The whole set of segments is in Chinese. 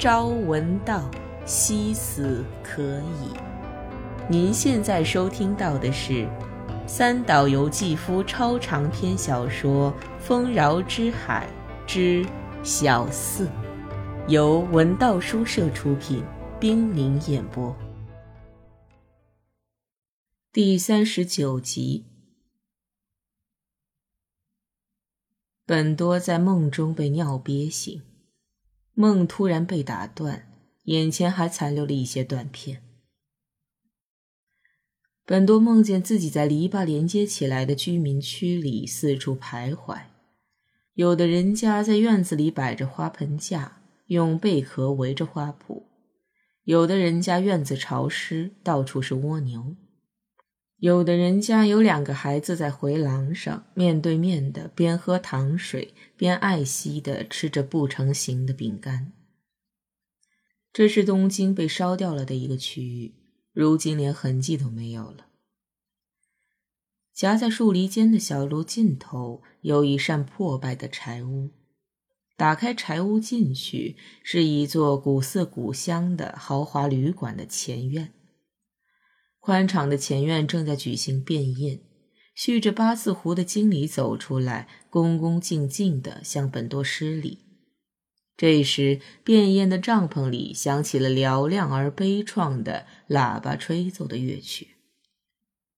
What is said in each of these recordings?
朝闻道，夕死可矣。您现在收听到的是三岛由纪夫超长篇小说《丰饶之海之小四》，由文道书社出品，冰凌演播，第三十九集。本多在梦中被尿憋醒。梦突然被打断，眼前还残留了一些断片。本多梦见自己在篱笆连接起来的居民区里四处徘徊，有的人家在院子里摆着花盆架，用贝壳围着花圃；有的人家院子潮湿，到处是蜗牛。有的人家有两个孩子在回廊上面对面的，边喝糖水边爱惜的吃着不成形的饼干。这是东京被烧掉了的一个区域，如今连痕迹都没有了。夹在树篱间的小路尽头有一扇破败的柴屋，打开柴屋进去，是一座古色古香的豪华旅馆的前院。宽敞的前院正在举行便宴，蓄着八字胡的经理走出来，恭恭敬敬地向本多施礼。这时，便宴的帐篷里响起了嘹亮而悲怆的喇叭吹奏的乐曲。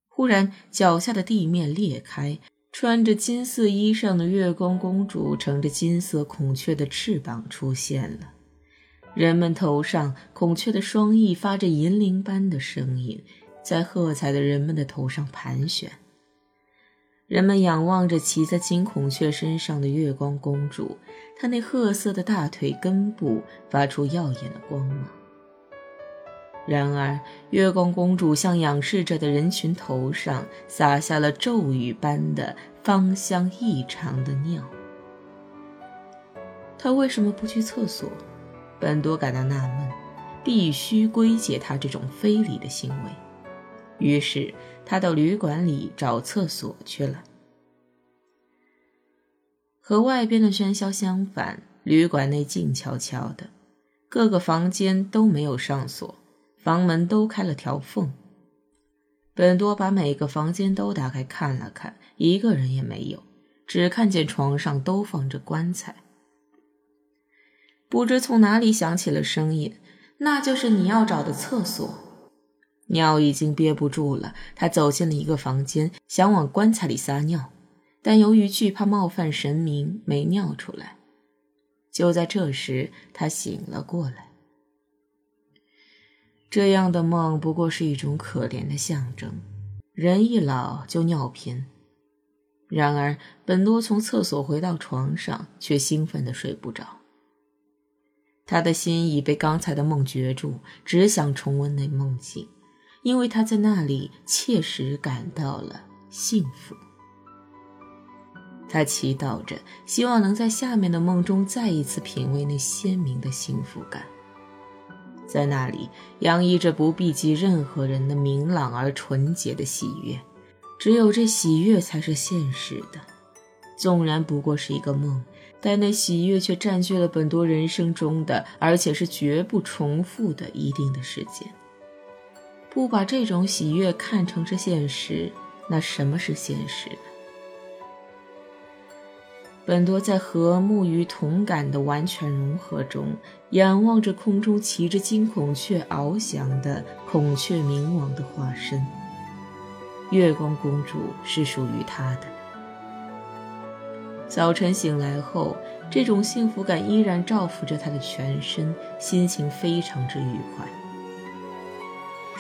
忽然，脚下的地面裂开，穿着金色衣裳的月光公主乘着金色孔雀的翅膀出现了。人们头上孔雀的双翼发着银铃般的声音。在喝彩的人们的头上盘旋，人们仰望着骑在金孔雀身上的月光公主，她那褐色的大腿根部发出耀眼的光芒。然而，月光公主向仰视着的人群头上洒下了咒雨般的芳香异常的尿。她为什么不去厕所？本多感到纳闷，必须归结她这种非礼的行为。于是他到旅馆里找厕所去了。和外边的喧嚣相反，旅馆内静悄悄的，各个房间都没有上锁，房门都开了条缝。本多把每个房间都打开看了看，一个人也没有，只看见床上都放着棺材。不知从哪里响起了声音，那就是你要找的厕所。尿已经憋不住了，他走进了一个房间，想往棺材里撒尿，但由于惧怕冒犯神明，没尿出来。就在这时，他醒了过来。这样的梦不过是一种可怜的象征，人一老就尿频。然而，本多从厕所回到床上，却兴奋的睡不着。他的心已被刚才的梦攫住，只想重温那梦境。因为他在那里切实感到了幸福，他祈祷着，希望能在下面的梦中再一次品味那鲜明的幸福感。在那里洋溢着不避及任何人的明朗而纯洁的喜悦，只有这喜悦才是现实的。纵然不过是一个梦，但那喜悦却占据了本多人生中的，而且是绝不重复的一定的时间。不把这种喜悦看成是现实，那什么是现实呢？本多在和木鱼同感的完全融合中，仰望着空中骑着金孔雀翱翔的孔雀冥王的化身。月光公主是属于他的。早晨醒来后，这种幸福感依然照拂着他的全身，心情非常之愉快。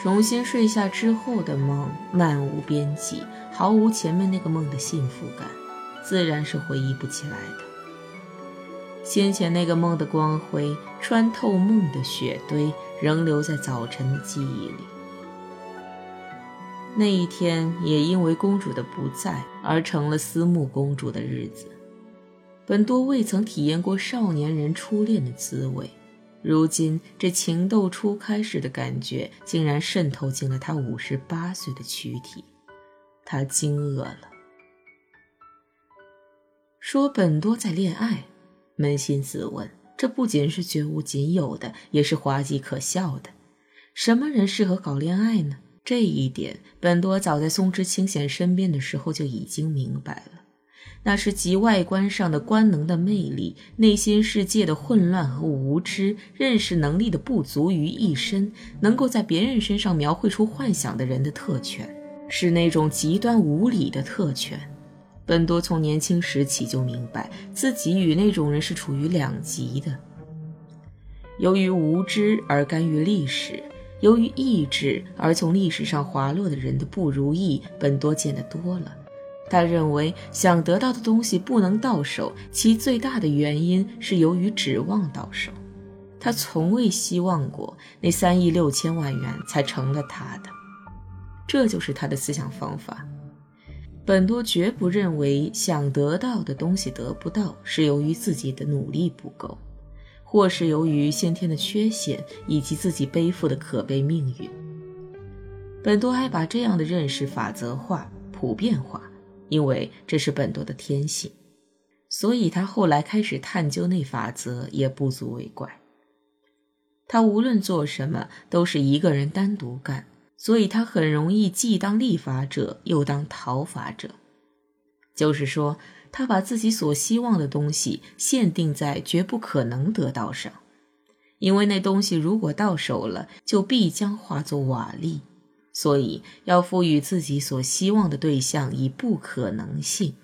重新睡下之后的梦漫无边际，毫无前面那个梦的幸福感，自然是回忆不起来的。先前那个梦的光辉穿透梦的雪堆，仍留在早晨的记忆里。那一天也因为公主的不在而成了思慕公主的日子。本多未曾体验过少年人初恋的滋味。如今，这情窦初开时的感觉竟然渗透进了他五十八岁的躯体，他惊愕了。说本多在恋爱，扪心自问，这不仅是绝无仅有的，也是滑稽可笑的。什么人适合搞恋爱呢？这一点，本多早在松之清显身边的时候就已经明白了。那是集外观上的官能的魅力、内心世界的混乱和无知、认识能力的不足于一身，能够在别人身上描绘出幻想的人的特权，是那种极端无理的特权。本多从年轻时起就明白，自己与那种人是处于两极的。由于无知而甘于历史。由于意志而从历史上滑落的人的不如意，本多见得多了。他认为，想得到的东西不能到手，其最大的原因是由于指望到手。他从未希望过那三亿六千万元才成了他的，这就是他的思想方法。本多绝不认为想得到的东西得不到是由于自己的努力不够。或是由于先天的缺陷，以及自己背负的可悲命运，本多还把这样的认识法则化、普遍化，因为这是本多的天性，所以他后来开始探究那法则也不足为怪。他无论做什么都是一个人单独干，所以他很容易既当立法者又当讨法者，就是说。他把自己所希望的东西限定在绝不可能得到上，因为那东西如果到手了，就必将化作瓦砾。所以要赋予自己所希望的对象以不可能性，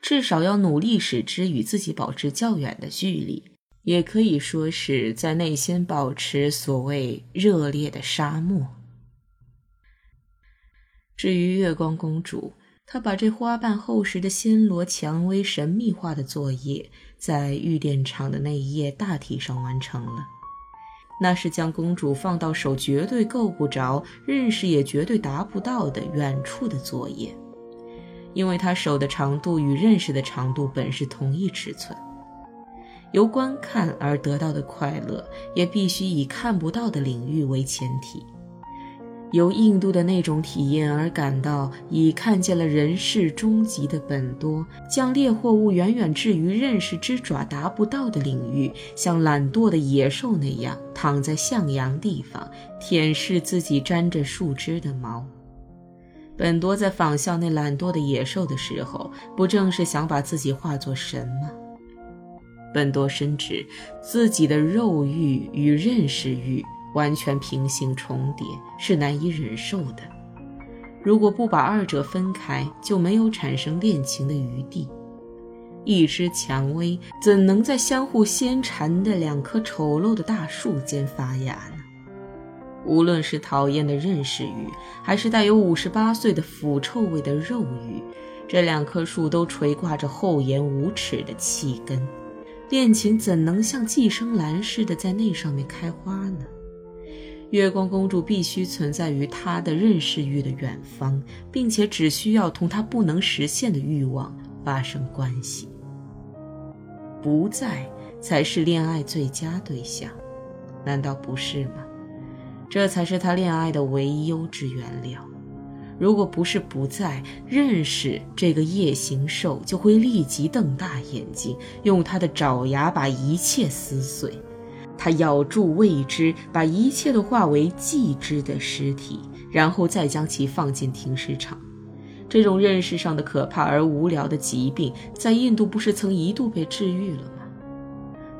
至少要努力使之与自己保持较远的距离，也可以说是在内心保持所谓热烈的沙漠。至于月光公主。她把这花瓣厚实的暹罗蔷薇神秘化的作业，在御殿场的那一页大体上完成了。那是将公主放到手绝对够不着、认识也绝对达不到的远处的作业，因为她手的长度与认识的长度本是同一尺寸。由观看而得到的快乐，也必须以看不到的领域为前提。由印度的那种体验而感到已看见了人世终极的本多，将猎获物远远置于认识之爪达不到的领域，像懒惰的野兽那样躺在向阳地方，舔舐自己沾着树枝的毛。本多在仿效那懒惰的野兽的时候，不正是想把自己化作神吗？本多深知自己的肉欲与认识欲。完全平行重叠是难以忍受的。如果不把二者分开，就没有产生恋情的余地。一枝蔷薇怎能在相互牵缠的两棵丑陋的大树间发芽呢？无论是讨厌的认识欲，还是带有五十八岁的腐臭味的肉欲，这两棵树都垂挂着厚颜无耻的气根。恋情怎能像寄生兰似的在那上面开花呢？月光公主必须存在于他的认识欲的远方，并且只需要同他不能实现的欲望发生关系。不在才是恋爱最佳对象，难道不是吗？这才是他恋爱的唯一优质原料。如果不是不在，认识这个夜行兽就会立即瞪大眼睛，用他的爪牙把一切撕碎。他咬住未知，把一切都化为既知的尸体，然后再将其放进停尸场。这种认识上的可怕而无聊的疾病，在印度不是曾一度被治愈了吗？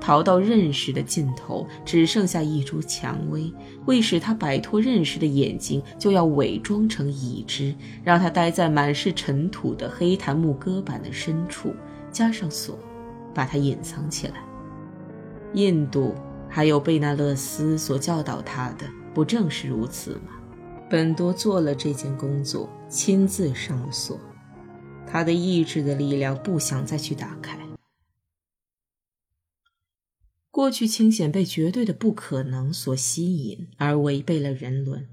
逃到认识的尽头，只剩下一株蔷薇。为使他摆脱认识的眼睛，就要伪装成已知，让他待在满是尘土的黑檀木搁板的深处，加上锁，把它隐藏起来。印度。还有贝纳勒斯所教导他的，不正是如此吗？本多做了这件工作，亲自上了锁。他的意志的力量不想再去打开。过去清显被绝对的不可能所吸引，而违背了人伦。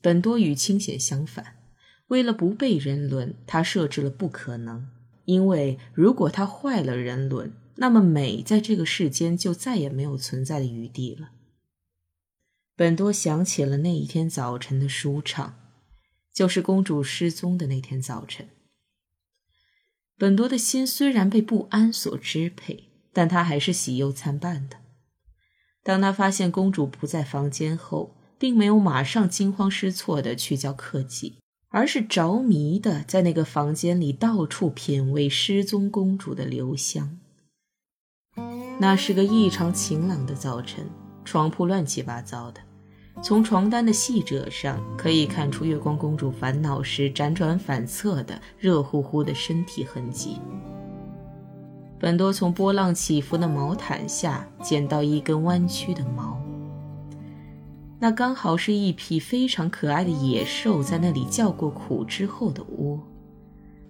本多与清显相反，为了不被人伦，他设置了不可能。因为如果他坏了人伦，那么美在这个世间就再也没有存在的余地了。本多想起了那一天早晨的舒畅，就是公主失踪的那天早晨。本多的心虽然被不安所支配，但他还是喜忧参半的。当他发现公主不在房间后，并没有马上惊慌失措地去叫克己，而是着迷地在那个房间里到处品味失踪公主的留香。那是个异常晴朗的早晨，床铺乱七八糟的，从床单的细褶上可以看出月光公主烦恼时辗转反侧的热乎乎的身体痕迹。本多从波浪起伏的毛毯下捡到一根弯曲的毛，那刚好是一匹非常可爱的野兽在那里叫过苦之后的窝。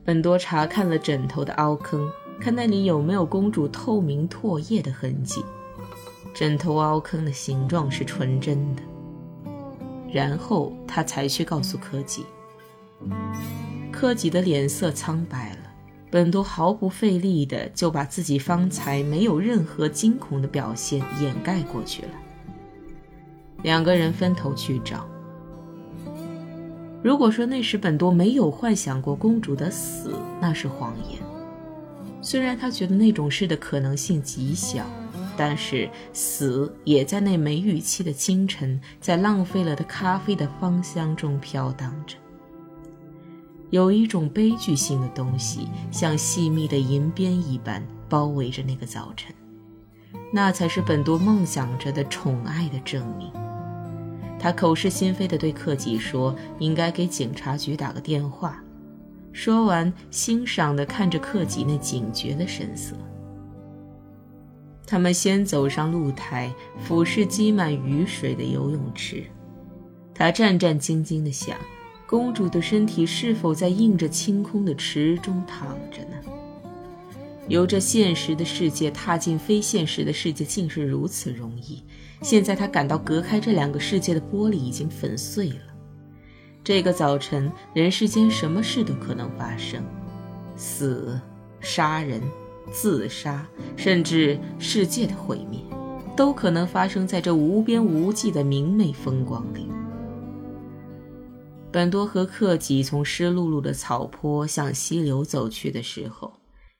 本多查看了枕头的凹坑，看那里有没有公主透明唾液的痕迹。枕头凹坑的形状是纯真的。然后他才去告诉柯基，柯基的脸色苍白了。本多毫不费力的就把自己方才没有任何惊恐的表现掩盖过去了。两个人分头去找。如果说那时本多没有幻想过公主的死，那是谎言。虽然他觉得那种事的可能性极小，但是死也在那没预期的清晨，在浪费了的咖啡的芳香中飘荡着。有一种悲剧性的东西，像细密的银边一般包围着那个早晨，那才是本多梦想着的宠爱的证明。他口是心非地对克己说：“应该给警察局打个电话。”说完，欣赏地看着克己那警觉的神色。他们先走上露台，俯视积满雨水的游泳池。他战战兢兢地想。公主的身体是否在映着清空的池中躺着呢？由着现实的世界踏进非现实的世界，竟是如此容易。现在他感到隔开这两个世界的玻璃已经粉碎了。这个早晨，人世间什么事都可能发生：死、杀人、自杀，甚至世界的毁灭，都可能发生在这无边无际的明媚风光里。本多和克己从湿漉漉的草坡向溪流走去的时候，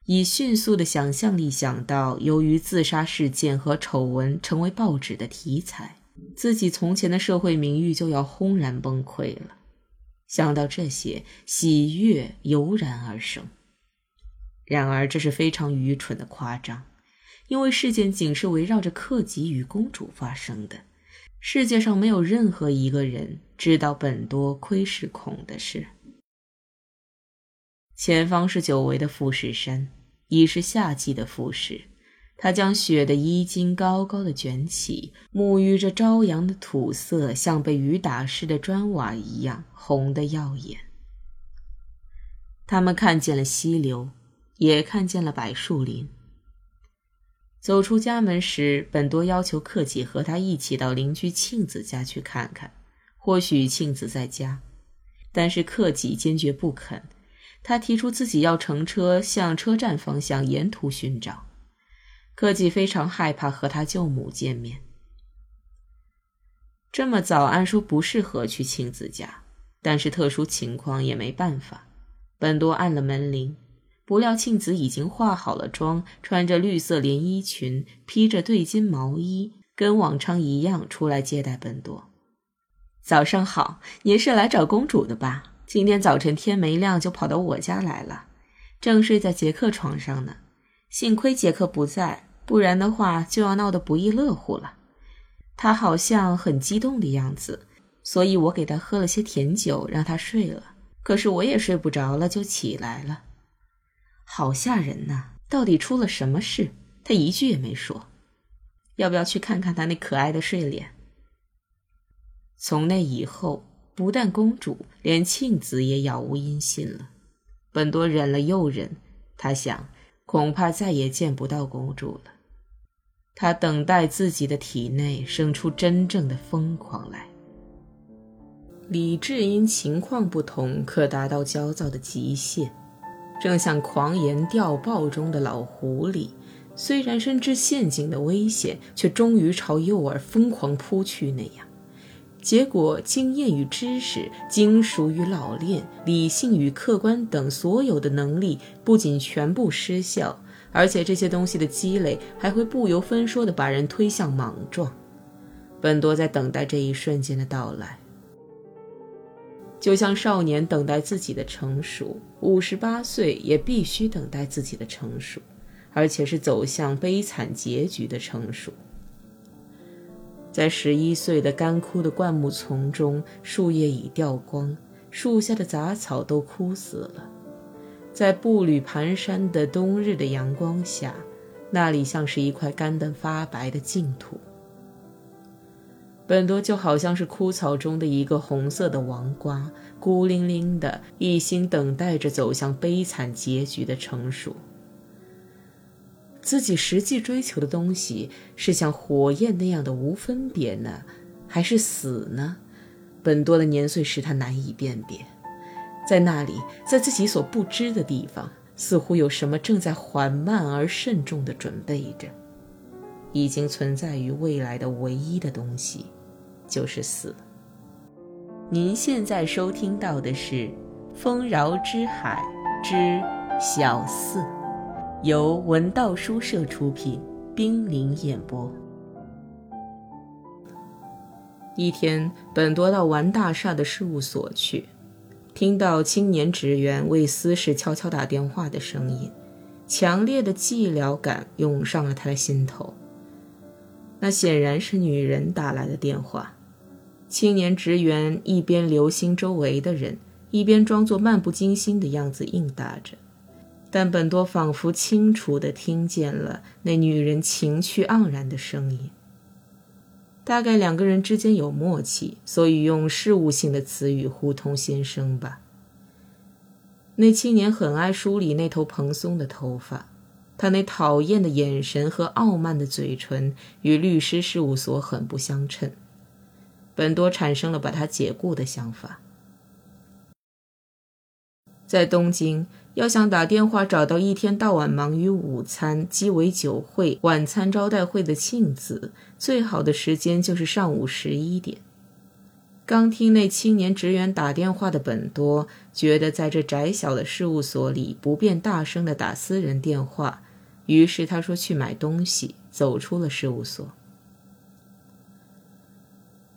以迅速的想象力想到，由于自杀事件和丑闻成为报纸的题材，自己从前的社会名誉就要轰然崩溃了。想到这些，喜悦油然而生。然而，这是非常愚蠢的夸张，因为事件仅是围绕着克己与公主发生的。世界上没有任何一个人知道本多窥视孔的事。前方是久违的富士山，已是夏季的富士。他将雪的衣襟高高的卷起，沐浴着朝阳的土色，像被雨打湿的砖瓦一样红得耀眼。他们看见了溪流，也看见了柏树林。走出家门时，本多要求克己和他一起到邻居庆子家去看看，或许庆子在家。但是克己坚决不肯，他提出自己要乘车向车站方向沿途寻找。克己非常害怕和他舅母见面。这么早按说不适合去庆子家，但是特殊情况也没办法。本多按了门铃。不料庆子已经化好了妆，穿着绿色连衣裙，披着对襟毛衣，跟往常一样出来接待本多。早上好，您是来找公主的吧？今天早晨天没亮就跑到我家来了，正睡在杰克床上呢。幸亏杰克不在，不然的话就要闹得不亦乐乎了。他好像很激动的样子，所以我给他喝了些甜酒，让他睡了。可是我也睡不着了，就起来了。好吓人呐！到底出了什么事？他一句也没说。要不要去看看他那可爱的睡脸？从那以后，不但公主，连庆子也杳无音信了。本多忍了又忍，他想，恐怕再也见不到公主了。他等待自己的体内生出真正的疯狂来。理智因情况不同，可达到焦躁的极限。正像狂言钓豹中的老狐狸，虽然深知陷阱的危险，却终于朝诱饵疯狂扑去那样。结果，经验与知识、精熟与老练、理性与客观等所有的能力，不仅全部失效，而且这些东西的积累，还会不由分说地把人推向莽撞。本多在等待这一瞬间的到来，就像少年等待自己的成熟，五十八岁也必须等待自己的成熟，而且是走向悲惨结局的成熟。在十一岁的干枯的灌木丛中，树叶已掉光，树下的杂草都枯死了。在步履蹒跚的冬日的阳光下，那里像是一块干得发白的净土。本多就好像是枯草中的一个红色的王瓜，孤零零的，一心等待着走向悲惨结局的成熟。自己实际追求的东西是像火焰那样的无分别呢，还是死呢？本多的年岁使他难以辨别。在那里，在自己所不知的地方，似乎有什么正在缓慢而慎重地准备着。已经存在于未来的唯一的东西，就是死。您现在收听到的是《丰饶之海之小四》，由文道书社出品，冰凌演播。一天，本多到完大厦的事务所去，听到青年职员为私事悄悄打电话的声音，强烈的寂寥感涌上了他的心头。那显然是女人打来的电话。青年职员一边留心周围的人，一边装作漫不经心的样子应答着。但本多仿佛清楚地听见了那女人情趣盎然的声音。大概两个人之间有默契，所以用事务性的词语互通心声吧。那青年很爱梳理那头蓬松的头发。他那讨厌的眼神和傲慢的嘴唇与律师事务所很不相称，本多产生了把他解雇的想法。在东京，要想打电话找到一天到晚忙于午餐、鸡尾酒会、晚餐招待会的庆子，最好的时间就是上午十一点。刚听那青年职员打电话的本多，觉得在这窄小的事务所里不便大声的打私人电话。于是他说去买东西，走出了事务所。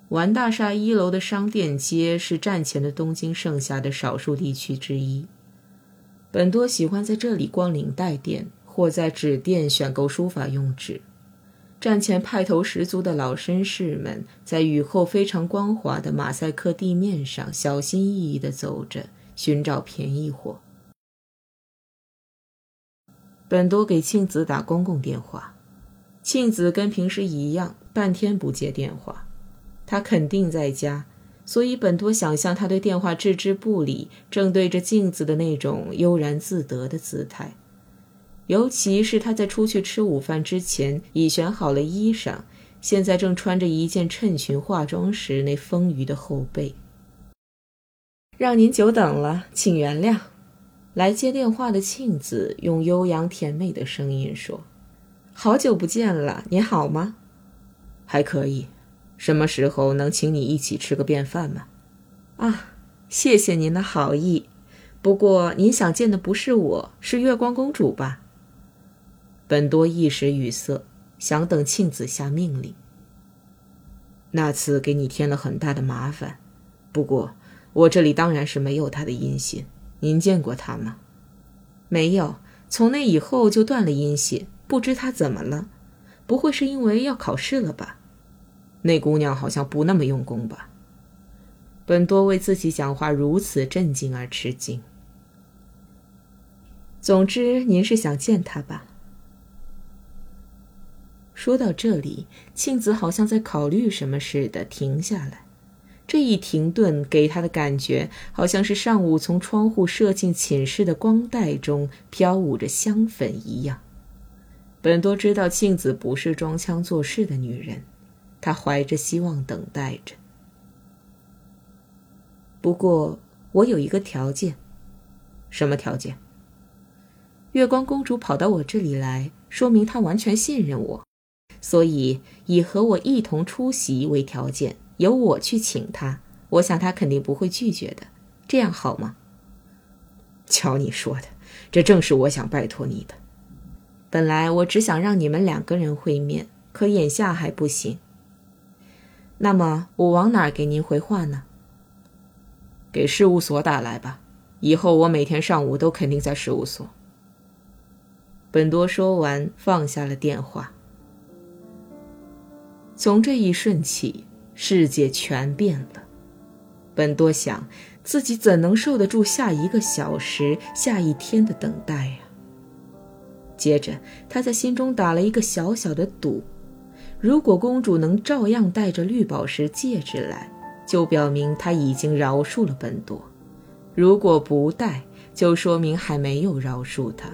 丸大厦一楼的商店街是战前的东京剩下的少数地区之一。本多喜欢在这里逛领带店，或在纸店选购书法用纸。战前派头十足的老绅士们，在雨后非常光滑的马赛克地面上小心翼翼地走着，寻找便宜货。本多给庆子打公共电话，庆子跟平时一样，半天不接电话。他肯定在家，所以本多想象他对电话置之不理，正对着镜子的那种悠然自得的姿态。尤其是他在出去吃午饭之前已选好了衣裳，现在正穿着一件衬裙化妆时那丰腴的后背。让您久等了，请原谅。来接电话的庆子用悠扬甜美的声音说：“好久不见了，你好吗？还可以。什么时候能请你一起吃个便饭吗？啊，谢谢您的好意。不过您想见的不是我，是月光公主吧？”本多一时语塞，想等庆子下命令。那次给你添了很大的麻烦，不过我这里当然是没有他的音信。您见过他吗？没有，从那以后就断了音信。不知他怎么了？不会是因为要考试了吧？那姑娘好像不那么用功吧？本多为自己讲话如此震惊而吃惊。总之，您是想见他吧？说到这里，庆子好像在考虑什么似的，停下来。这一停顿给他的感觉，好像是上午从窗户射进寝室的光带中飘舞着香粉一样。本多知道庆子不是装腔作势的女人，她怀着希望等待着。不过，我有一个条件。什么条件？月光公主跑到我这里来，说明她完全信任我，所以以和我一同出席为条件。由我去请她，我想她肯定不会拒绝的，这样好吗？瞧你说的，这正是我想拜托你的。本来我只想让你们两个人会面，可眼下还不行。那么我往哪儿给您回话呢？给事务所打来吧。以后我每天上午都肯定在事务所。本多说完，放下了电话。从这一瞬起，世界全变了。本多想，自己怎能受得住下一个小时、下一天的等待呀？接着，他在心中打了一个小小的赌：如果公主能照样带着绿宝石戒指来，就表明她已经饶恕了本多；如果不带，就说明还没有饶恕她。